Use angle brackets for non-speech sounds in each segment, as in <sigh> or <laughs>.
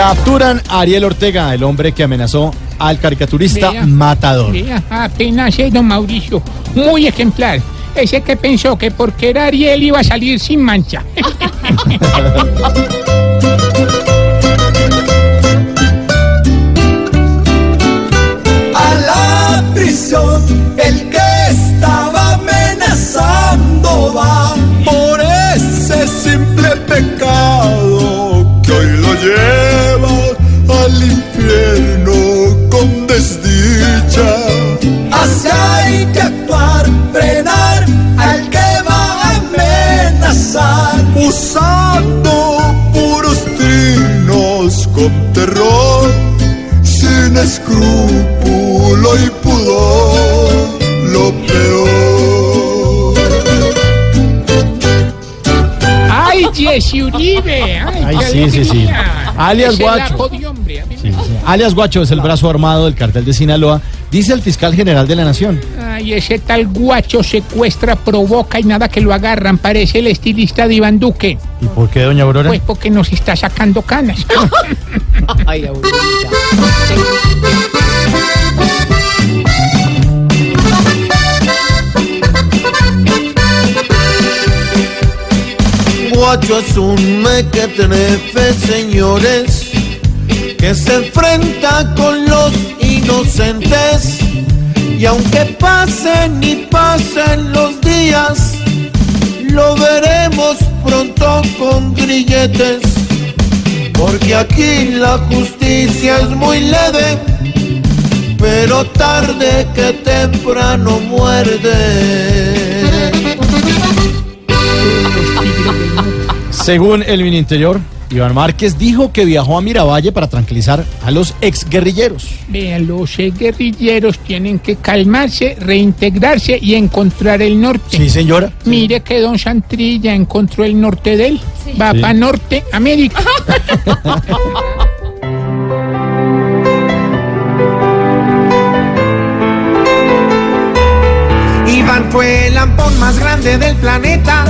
Capturan a Ariel Ortega, el hombre que amenazó al caricaturista Vea. Matador. Vea, apenas es don Mauricio, muy ejemplar. Ese que pensó que porque era Ariel iba a salir sin mancha. <laughs> terror sin escrúpulo y pudor, lo peor. ¡Ay, Jesse Uribe! ¡Ay, sí, sí, sí. Alias Ese Guacho. de hombre, Sí, sí. Alias Guacho es el brazo armado del cartel de Sinaloa, dice el fiscal general de la Nación. Ay, ese tal guacho secuestra, provoca y nada que lo agarran. Parece el estilista de Iván Duque. ¿Y por qué, doña Aurora? Pues porque nos está sacando canas. <laughs> Guacho es un mequetrefe, señores, que se enfrenta con los inocentes. Y aunque pasen y pasen los días, lo veremos pronto con grilletes. Porque aquí la justicia es muy leve, pero tarde que temprano muerde. Según el Mininterior, Iván Márquez dijo que viajó a Miravalle para tranquilizar a los exguerrilleros. Vean, los eh, guerrilleros tienen que calmarse, reintegrarse y encontrar el norte. Sí, señora. Mire que don Santrilla encontró el norte de él. Va Sí. para Norte América. <laughs> Iván fue el lampón más grande del planeta.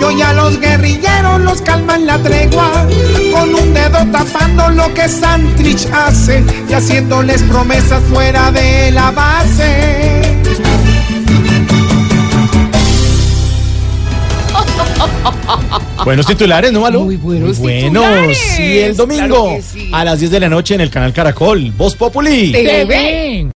Y hoy a los guerrilleros los calman la tregua. Con un dedo tapando lo que Santrich hace. Y haciéndoles promesas fuera de la base. Buenos titulares, ¿no, Malo? Muy buenos buenos. titulares. Y el domingo Claro que sí. a las 10 de la noche en el canal Caracol, Voz Populi.